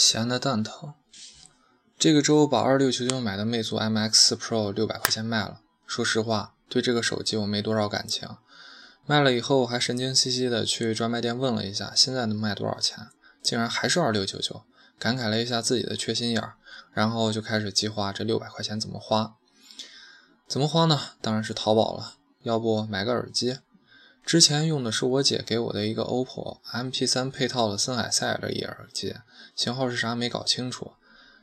闲的蛋疼。这个周把二六九九买的魅族 MX 四 Pro 六百块钱卖了。说实话，对这个手机我没多少感情。卖了以后还神经兮兮的去专卖店问了一下，现在能卖多少钱？竟然还是二六九九，感慨了一下自己的缺心眼儿，然后就开始计划这六百块钱怎么花。怎么花呢？当然是淘宝了。要不买个耳机？之前用的是我姐给我的一个 OPPO MP3 配套的森海塞尔的一耳机，型号是啥没搞清楚。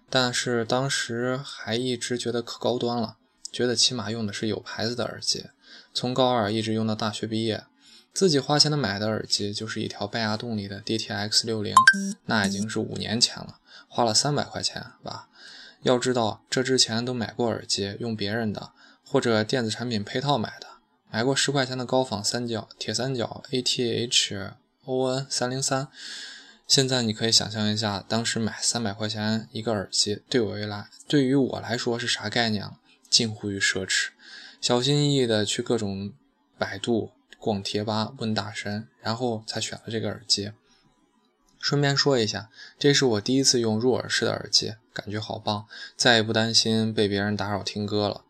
但是当时还一直觉得可高端了，觉得起码用的是有牌子的耳机。从高二一直用到大学毕业，自己花钱的买的耳机就是一条拜亚动力的 DTX 六零，那已经是五年前了，花了三百块钱吧。要知道这之前都买过耳机，用别人的或者电子产品配套买的，买过十块钱的高仿三角、铁三角、ATH、ON 三零三。现在你可以想象一下，当时买三百块钱一个耳机，对我来，对于我来说是啥概念？近乎于奢侈。小心翼翼的去各种百度、逛贴吧、问大神，然后才选了这个耳机。顺便说一下，这是我第一次用入耳式的耳机，感觉好棒，再也不担心被别人打扰听歌了。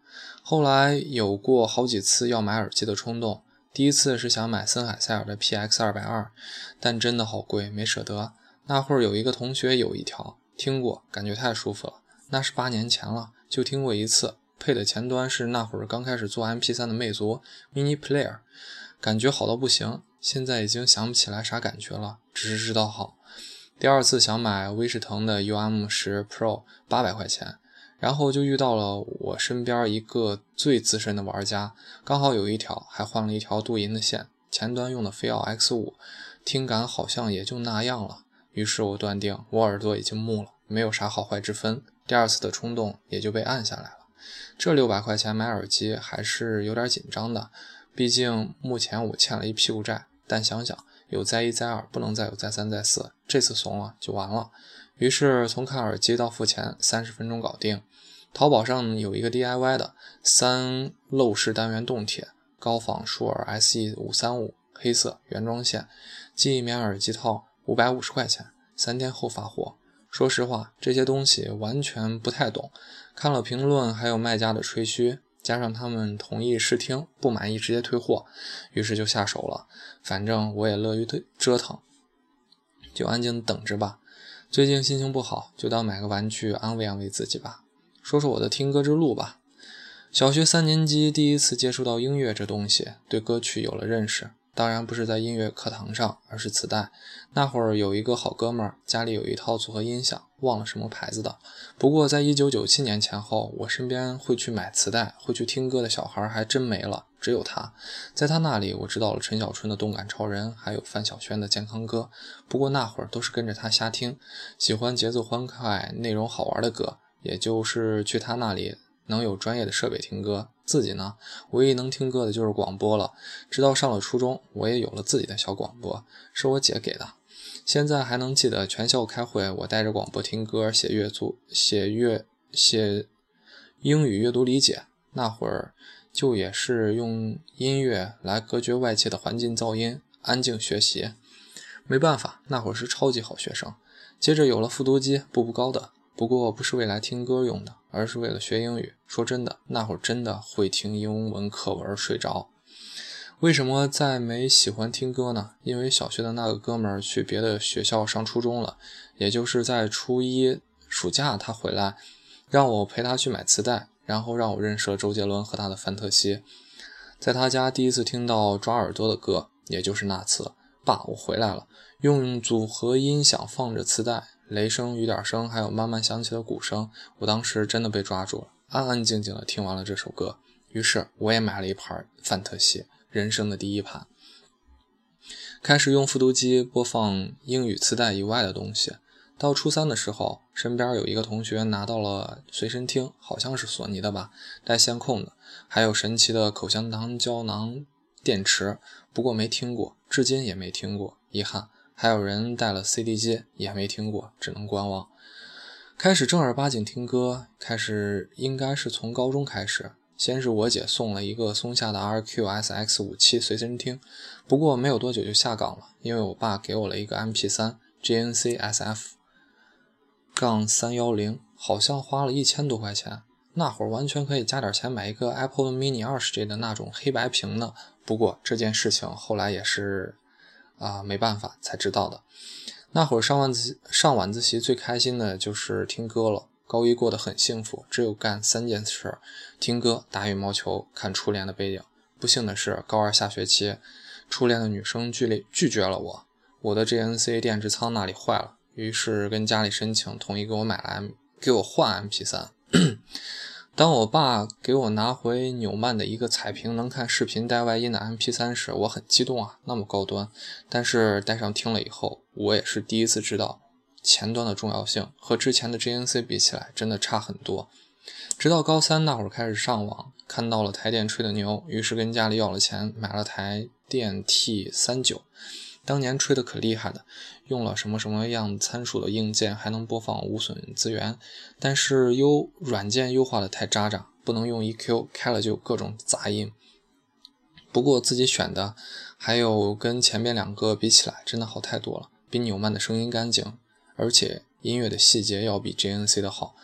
后来有过好几次要买耳机的冲动。第一次是想买森海塞尔的 PX 二百二，但真的好贵，没舍得。那会儿有一个同学有一条，听过，感觉太舒服了。那是八年前了，就听过一次。配的前端是那会儿刚开始做 MP3 的魅族 Mini Player，感觉好到不行。现在已经想不起来啥感觉了，只是知道好。第二次想买威士腾的 UM 十 Pro，八百块钱。然后就遇到了我身边一个最资深的玩家，刚好有一条，还换了一条镀银的线，前端用的飞奥 X 五，听感好像也就那样了。于是我断定我耳朵已经木了，没有啥好坏之分。第二次的冲动也就被按下来了。这六百块钱买耳机还是有点紧张的，毕竟目前我欠了一屁股债。但想想有再一再二，不能再有再三再四，这次怂了就完了。于是从看耳机到付钱，三十分钟搞定。淘宝上有一个 DIY 的三漏式单元动铁高仿舒尔 SE 五三五黑色原装线记忆棉耳机套，五百五十块钱，三天后发货。说实话，这些东西完全不太懂，看了评论还有卖家的吹嘘，加上他们同意试听，不满意直接退货，于是就下手了。反正我也乐于折腾，就安静等着吧。最近心情不好，就当买个玩具安慰安慰自己吧。说说我的听歌之路吧。小学三年级第一次接触到音乐这东西，对歌曲有了认识。当然不是在音乐课堂上，而是磁带。那会儿有一个好哥们儿，家里有一套组合音响，忘了什么牌子的。不过在一九九七年前后，我身边会去买磁带、会去听歌的小孩还真没了。只有他，在他那里，我知道了陈小春的《动感超人》，还有范晓萱的《健康歌》。不过那会儿都是跟着他瞎听，喜欢节奏欢快、内容好玩的歌，也就是去他那里能有专业的设备听歌。自己呢，唯一能听歌的就是广播了。直到上了初中，我也有了自己的小广播，是我姐给的。现在还能记得全校开会，我带着广播听歌、写阅读、写阅写英语阅读理解。那会儿。就也是用音乐来隔绝外界的环境噪音，安静学习。没办法，那会儿是超级好学生。接着有了复读机，步步高的。不过不是为来听歌用的，而是为了学英语。说真的，那会儿真的会听英文课文睡着。为什么再没喜欢听歌呢？因为小学的那个哥们儿去别的学校上初中了，也就是在初一暑假他回来，让我陪他去买磁带。然后让我认识了周杰伦和他的范特西，在他家第一次听到抓耳朵的歌，也就是那次。爸，我回来了。用组合音响放着磁带，雷声、雨点声，还有慢慢响起的鼓声，我当时真的被抓住了，安安静静的听完了这首歌。于是我也买了一盘范特西，人生的第一盘，开始用复读机播放英语磁带以外的东西。到初三的时候，身边有一个同学拿到了随身听，好像是索尼的吧，带线控的，还有神奇的口香糖胶囊电池，不过没听过，至今也没听过，遗憾。还有人带了 CD 机，也没听过，只能观望。开始正儿八经听歌，开始应该是从高中开始，先是我姐送了一个松下的 RQSX 五七随身听，不过没有多久就下岗了，因为我爸给我了一个 MP3 GNC SF。杠三幺零，好像花了一千多块钱。那会儿完全可以加点钱买一个 Apple Mini 二十 G 的那种黑白屏呢。不过这件事情后来也是啊没办法才知道的。那会儿上晚自上晚自习最开心的就是听歌了。高一过得很幸福，只有干三件事：听歌、打羽毛球、看初恋的背影。不幸的是，高二下学期，初恋的女生拒拒拒绝了我。我的 GNC 电池仓那里坏了，于是跟家里申请，同意给我买了 M，给我换 MP3。当我爸给我拿回纽曼的一个彩屏能看视频带外音的 MP3 时，我很激动啊，那么高端。但是带上听了以后，我也是第一次知道。前端的重要性和之前的 GNC 比起来，真的差很多。直到高三那会儿开始上网，看到了台电吹的牛，于是跟家里要了钱，买了台电 T 三九。当年吹的可厉害的，用了什么什么样参数的硬件，还能播放无损资源。但是优软件优化的太渣渣，不能用 EQ，开了就各种杂音。不过自己选的，还有跟前面两个比起来，真的好太多了，比纽曼的声音干净。而且音乐的细节要比 GNC 的好，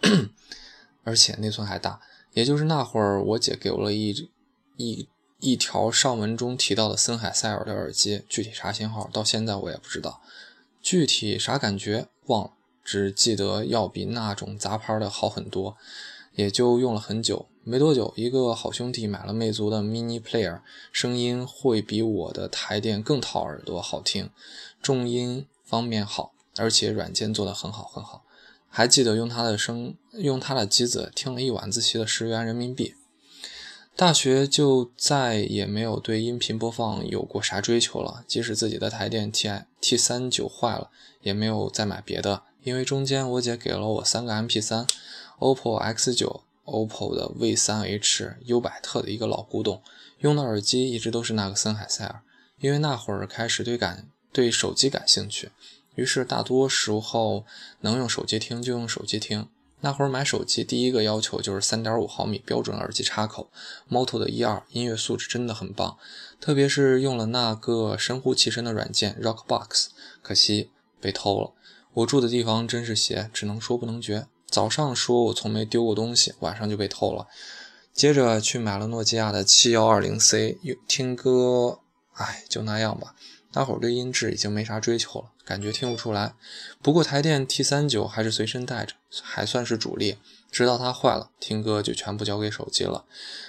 而且内存还大。也就是那会儿，我姐给我了一一一条上文中提到的森海塞尔的耳机，具体啥型号，到现在我也不知道。具体啥感觉忘了，只记得要比那种杂牌的好很多。也就用了很久，没多久，一个好兄弟买了魅族的 Mini Player，声音会比我的台电更讨耳朵，好听，重音方面好。而且软件做得很好很好，还记得用它的声，用它的机子听了一晚自习的十元人民币。大学就再也没有对音频播放有过啥追求了，即使自己的台电 T I T 三九坏了，也没有再买别的，因为中间我姐给了我三个 MP 三，OPPO X 九，OPPO 的 V 三 H，优百特的一个老古董，用的耳机一直都是那个森海塞尔，因为那会儿开始对感对手机感兴趣。于是大多时候能用手机听就用手机听。那会儿买手机第一个要求就是三点五毫米标准耳机插口。Moto 的一二音乐素质真的很棒，特别是用了那个神乎其神的软件 Rockbox，可惜被偷了。我住的地方真是邪，只能说不能绝。早上说我从没丢过东西，晚上就被偷了。接着去买了诺基亚的七幺二零 C，听歌，哎，就那样吧。那会儿对音质已经没啥追求了，感觉听不出来。不过台电 T 三九还是随身带着，还算是主力。直到它坏了，听歌就全部交给手机了。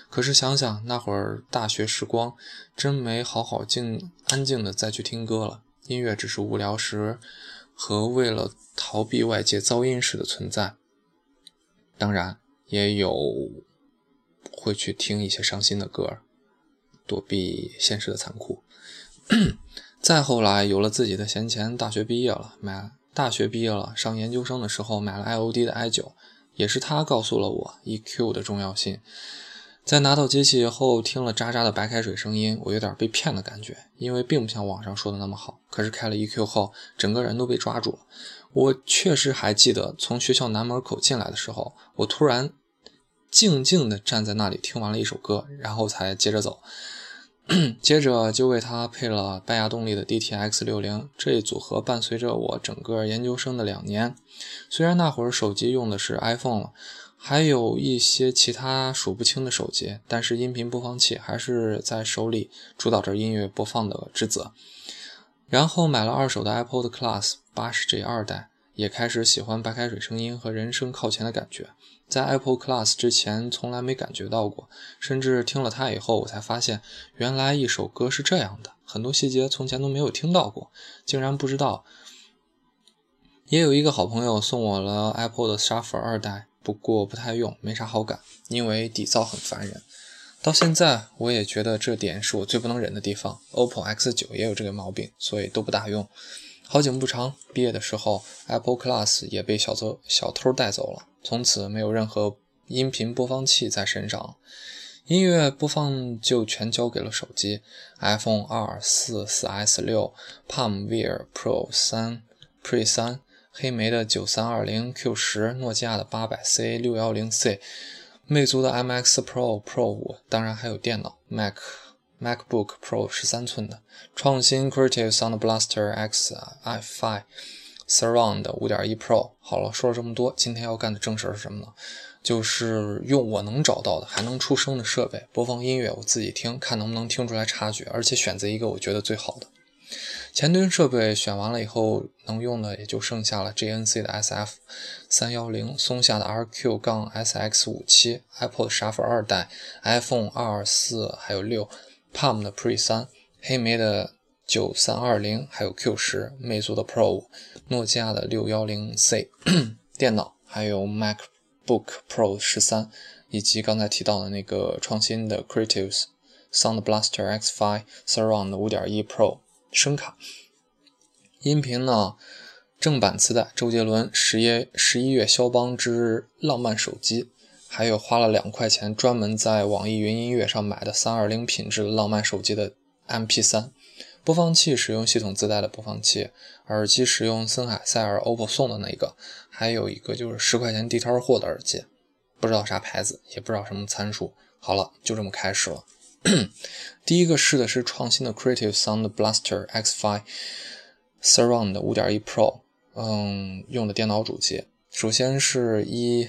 可是想想那会儿大学时光，真没好好静安静的再去听歌了。音乐只是无聊时和为了逃避外界噪音时的存在。当然也有会去听一些伤心的歌，躲避现实的残酷。再后来有了自己的闲钱，大学毕业了，买大学毕业了，上研究生的时候买了 IOD 的 i 九，也是他告诉了我 EQ 的重要性。在拿到机器后，听了渣渣的白开水声音，我有点被骗的感觉，因为并不像网上说的那么好。可是开了 EQ 后，整个人都被抓住了。我确实还记得从学校南门口进来的时候，我突然静静地站在那里，听完了一首歌，然后才接着走。接着就为它配了拜亚动力的 DTX 六零，这一组合伴随着我整个研究生的两年。虽然那会儿手机用的是 iPhone 了，还有一些其他数不清的手机，但是音频播放器还是在手里主导着音乐播放的职责。然后买了二手的 Apple 的 Class 八十 G 二代，也开始喜欢白开水声音和人声靠前的感觉。在 Apple Class 之前，从来没感觉到过，甚至听了它以后，我才发现，原来一首歌是这样的，很多细节从前都没有听到过，竟然不知道。也有一个好朋友送我了 Apple 的 Shuffle 二代，不过不太用，没啥好感，因为底噪很烦人。到现在，我也觉得这点是我最不能忍的地方。OPPO X 九也有这个毛病，所以都不大用。好景不长，毕业的时候，Apple Class 也被小偷小偷带走了，从此没有任何音频播放器在身上，音乐播放就全交给了手机，iPhone 二、四、四 S、六、Palm Wear Pro 三、Pre 三、黑莓的九三二零 Q 十、诺基亚的八百 C、六幺零 C、魅族的 MX Pro Pro 五，当然还有电脑 Mac。MacBook Pro 十三寸的创新 Creative Sound Blaster X i5 Surround 5.1 Pro。好了，说了这么多，今天要干的正事是什么呢？就是用我能找到的还能出声的设备播放音乐，我自己听，看能不能听出来差距，而且选择一个我觉得最好的。前端设备选完了以后，能用的也就剩下了 GNC 的 SF 三幺零、松下的 RQ 杠 SX 五七、Apple Shuffle 二代、iPhone 二四还有六、Palm 的 Pre 三、黑莓的九三二零，还有 Q 十、魅族的 Pro 五、诺基亚的六幺零 C 电脑，还有 MacBook Pro 十三，以及刚才提到的那个创新的 Creative Sound Blaster X5 Surround 五点一 Pro。声卡，音频呢？正版磁带，周杰伦十一十一月肖邦之浪漫手机，还有花了两块钱专门在网易云音乐上买的三二零品质浪漫手机的 MP 三，播放器使用系统自带的播放器，耳机使用森海塞尔 OPPO 送的那个，还有一个就是十块钱地摊货的耳机，不知道啥牌子，也不知道什么参数。好了，就这么开始了。第一个试的是创新的 Creative Sound Blaster X5 Surround 5.1 Pro，嗯，用的电脑主机。首先是一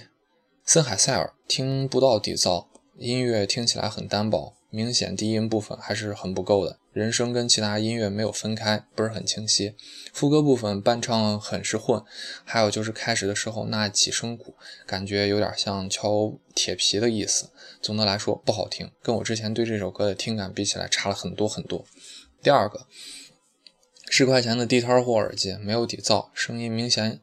森海塞尔，听不到底噪，音乐听起来很单薄，明显低音部分还是很不够的。人声跟其他音乐没有分开，不是很清晰。副歌部分伴唱很是混，还有就是开始的时候那几声鼓，感觉有点像敲铁皮的意思。总的来说不好听，跟我之前对这首歌的听感比起来差了很多很多。第二个，十块钱的地摊货耳机，没有底噪，声音明显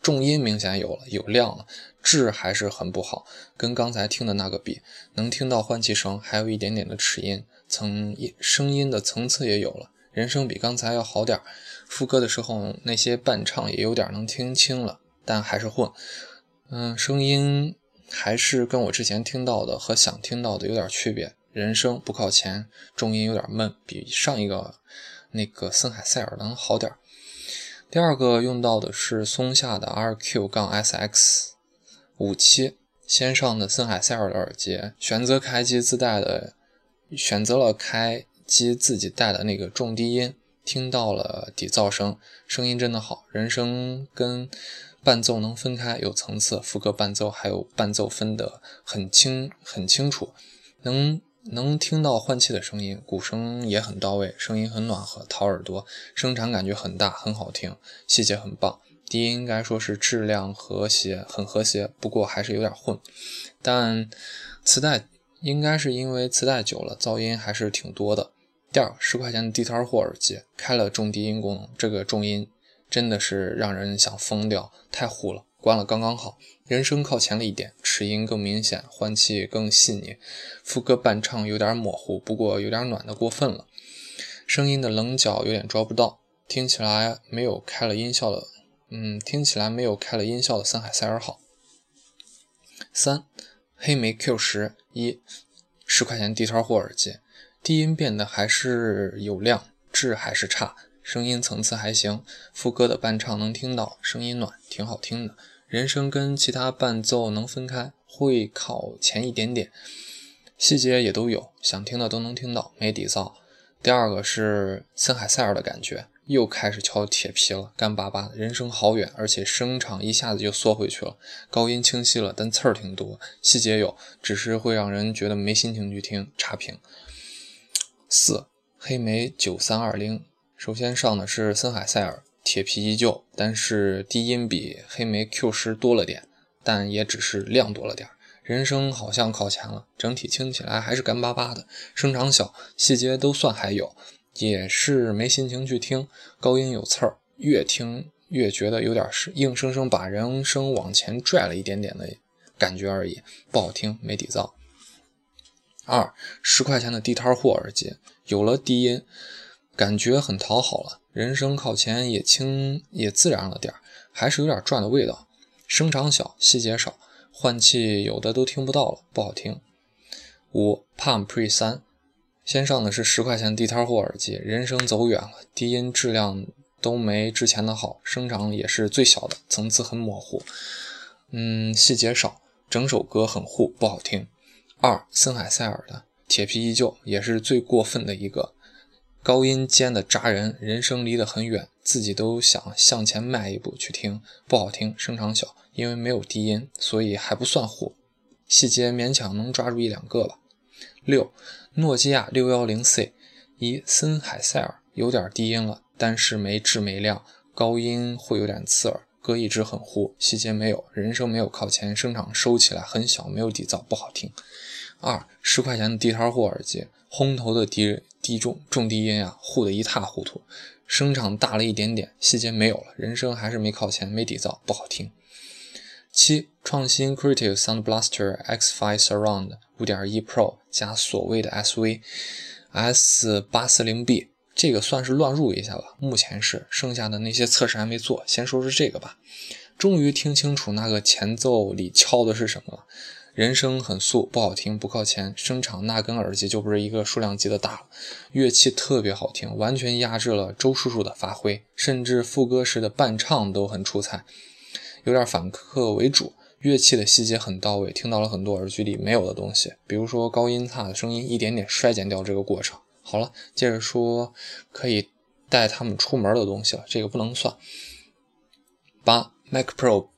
重音明显有了，有亮了，质还是很不好，跟刚才听的那个比，能听到换气声，还有一点点的齿音。层声音的层次也有了，人声比刚才要好点儿。副歌的时候那些伴唱也有点能听清了，但还是混。嗯，声音还是跟我之前听到的和想听到的有点区别。人声不靠前，重音有点闷，比上一个那个森海塞尔能好点儿。第二个用到的是松下的 RQ- 杠 SX 五七，先上的森海塞尔的耳机，选择开机自带的。选择了开机自己带的那个重低音，听到了底噪声，声音真的好，人声跟伴奏能分开，有层次，副歌伴奏还有伴奏分得很清很清楚，能能听到换气的声音，鼓声也很到位，声音很暖和，掏耳朵，声场感觉很大，很好听，细节很棒，低音应该说是质量和谐，很和谐，不过还是有点混，但磁带。应该是因为磁带久了，噪音还是挺多的。第二，十块钱的地摊货耳机开了重低音功能，这个重音真的是让人想疯掉，太糊了。关了刚刚好，人声靠前了一点，齿音更明显，换气更细腻，副歌伴唱有点模糊，不过有点暖的过分了。声音的棱角有点抓不到，听起来没有开了音效的，嗯，听起来没有开了音效的森海塞尔好。三。黑莓 Q 十一十块钱地摊货耳机，低音变得还是有量，质还是差，声音层次还行，副歌的伴唱能听到，声音暖，挺好听的。人声跟其他伴奏能分开，会靠前一点点，细节也都有，想听的都能听到，没底噪。第二个是森海塞尔的感觉。又开始敲铁皮了，干巴巴的，人声好远，而且声场一下子就缩回去了，高音清晰了，但刺儿挺多，细节有，只是会让人觉得没心情去听。差评。四黑莓九三二零，首先上的是森海塞尔，铁皮依旧，但是低音比黑莓 Q 十多了点，但也只是量多了点，人声好像靠前了，整体听起来还是干巴巴的，声场小，细节都算还有。也是没心情去听，高音有刺儿，越听越觉得有点是硬生生把人声往前拽了一点点的感觉而已，不好听，没底噪。二十块钱的地摊货耳机，有了低音，感觉很讨好了，人声靠前也轻也自然了点儿，还是有点转的味道，声场小，细节少，换气有的都听不到了，不好听。五 Palm Pre 三。先上的是十块钱地摊货耳机，人声走远了，低音质量都没之前的好，声场也是最小的，层次很模糊，嗯，细节少，整首歌很糊，不好听。二森海塞尔的铁皮依旧，也是最过分的一个，高音尖的扎人，人声离得很远，自己都想向前迈一步去听，不好听，声场小，因为没有低音，所以还不算糊，细节勉强能抓住一两个吧。六，诺基亚六幺零 C，一森海塞尔有点低音了，但是没质没量，高音会有点刺耳，歌一直很糊，细节没有，人声没有靠前，声场收起来很小，没有底噪，不好听。二十块钱的地摊货耳机，轰头的低低重重低音啊，糊得一塌糊涂，声场大了一点点，细节没有了，人声还是没靠前，没底噪，不好听。七创新 Creative Sound Blaster X5 Surround 5.1 Pro 加所谓的 SV S840B，这个算是乱入一下吧。目前是，剩下的那些测试还没做，先说说这个吧。终于听清楚那个前奏里敲的是什么了。人声很素，不好听，不靠前，声场那根耳机就不是一个数量级的大。乐器特别好听，完全压制了周叔叔的发挥，甚至副歌时的伴唱都很出彩，有点反客为主。乐器的细节很到位，听到了很多耳机里没有的东西，比如说高音差的声音一点点衰减掉这个过程。好了，接着说可以带他们出门的东西了，这个不能算。八 Mac Pro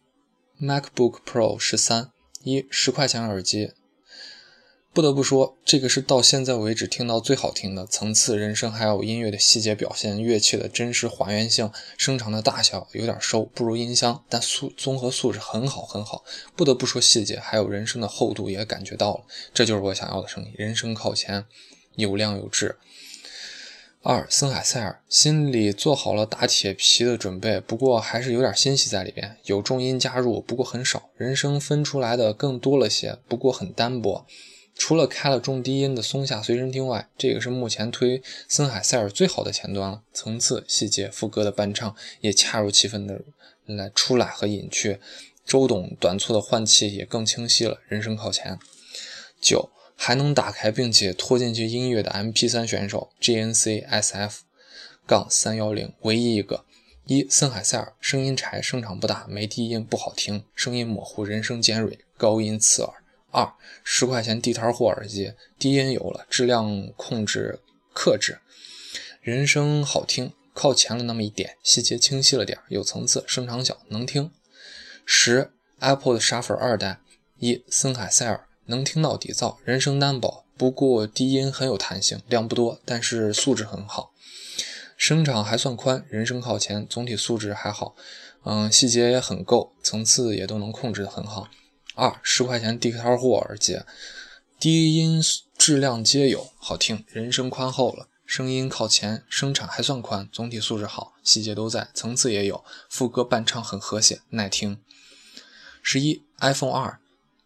MacBook Pro 十三。一十块钱耳机，不得不说，这个是到现在为止听到最好听的层次、人声还有音乐的细节表现、乐器的真实还原性、声场的大小有点收，不如音箱，但素综合素质很好很好。不得不说细节还有人声的厚度也感觉到了，这就是我想要的声音，人声靠前，有量有质。二森海塞尔心里做好了打铁皮的准备，不过还是有点欣喜在里边。有重音加入，不过很少；人声分出来的更多了些，不过很单薄。除了开了重低音的松下随身听外，这个是目前推森海塞尔最好的前端了。层次、细节、副歌的伴唱也恰如其分的来出来和隐去。周董短促的换气也更清晰了，人声靠前。九。还能打开并且拖进去音乐的 MP3 选手 GNC SF- 杠三幺零，唯一一个。一森海塞尔声音柴，声场不大，没低音，不好听，声音模糊，人声尖锐，高音刺耳。二十块钱地摊货耳机，低音有了，质量控制克制，人声好听，靠前了那么一点，细节清晰了点，有层次，声场小，能听。十 Apple 的傻粉二代，一森海塞尔。能听到底噪，人声单薄，不过低音很有弹性，量不多，但是素质很好，声场还算宽，人声靠前，总体素质还好，嗯，细节也很够，层次也都能控制得很好。二十块钱地摊货耳机，低音质量皆有，好听，人声宽厚了，声音靠前，声场还算宽，总体素质好，细节都在，层次也有，副歌伴唱很和谐，耐听。十一 iPhone 二。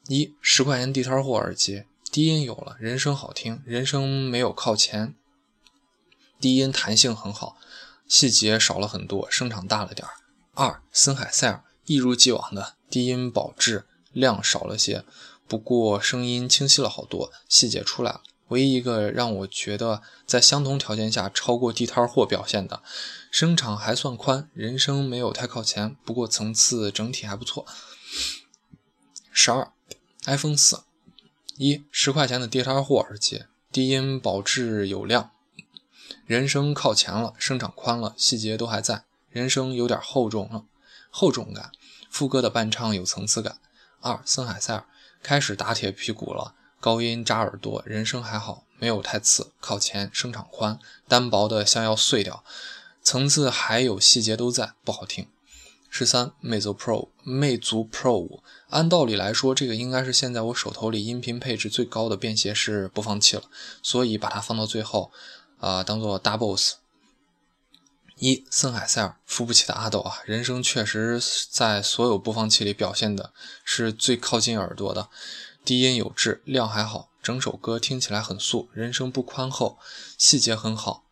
一十块钱地摊货耳机，低音有了，人声好听，人声没有靠前，低音弹性很好，细节少了很多，声场大了点儿。二森海塞尔一如既往的低音保质，量少了些，不过声音清晰了好多，细节出来了。唯一一个让我觉得在相同条件下超过地摊货表现的，声场还算宽，人声没有太靠前，不过层次整体还不错。十二。iPhone 四，一十块钱的地摊货耳机，低音保质有量，人声靠前了，声场宽了，细节都还在，人声有点厚重了，厚重感，副歌的伴唱有层次感。二森海塞尔开始打铁皮鼓了，高音扎耳朵，人声还好，没有太刺，靠前，声场宽，单薄的像要碎掉，层次还有细节都在，不好听。十三，魅族 Pro，魅族 Pro 五。按道理来说，这个应该是现在我手头里音频配置最高的便携式播放器了，所以把它放到最后，啊，当做大 boss。一，森海塞尔，扶不起的阿斗啊，人声确实在所有播放器里表现的是最靠近耳朵的，低音有质，量还好，整首歌听起来很素，人声不宽厚，细节很好。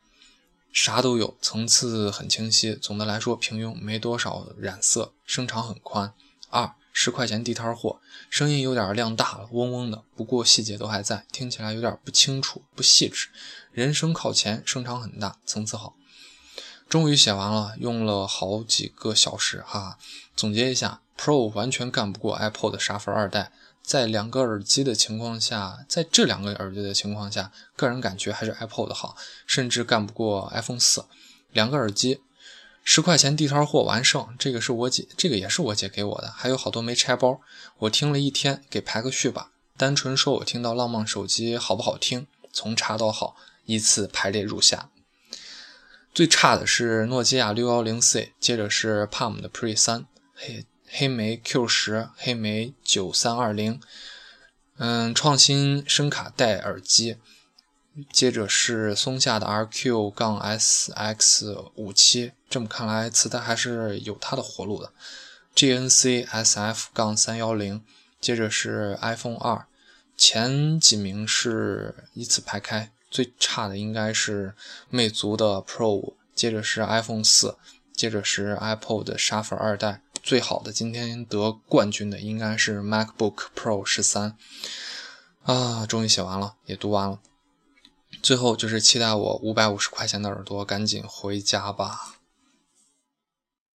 啥都有，层次很清晰。总的来说平庸，没多少染色，声场很宽。二十块钱地摊货，声音有点量大了，嗡嗡的，不过细节都还在，听起来有点不清楚、不细致。人声靠前，声场很大，层次好。终于写完了，用了好几个小时哈哈。总结一下，Pro 完全干不过 Apple 的沙发二代。在两个耳机的情况下，在这两个耳机的情况下，个人感觉还是 Apple 的好，甚至干不过 iPhone 四。两个耳机十块钱地摊货完胜，这个是我姐，这个也是我姐给我的，还有好多没拆包。我听了一天，给排个序吧。单纯说我听到浪漫手机好不好听，从差到好，依次排列如下。最差的是诺基亚六幺零 C，接着是 Palm 的 Pre 三，黑黑莓 Q 十，黑莓九三二零，嗯，创新声卡带耳机。接着是松下的 RQ 杠 SX 五七，这么看来磁带还是有它的活路的。GNC SF 杠三幺零，接着是 iPhone 二，前几名是依次排开，最差的应该是魅族的 Pro，五接着是 iPhone 四，接着是 iPod 的 Shuffle 二代，最好的今天得冠军的应该是 MacBook Pro 十三。啊，终于写完了，也读完了。最后就是期待我五百五十块钱的耳朵赶紧回家吧。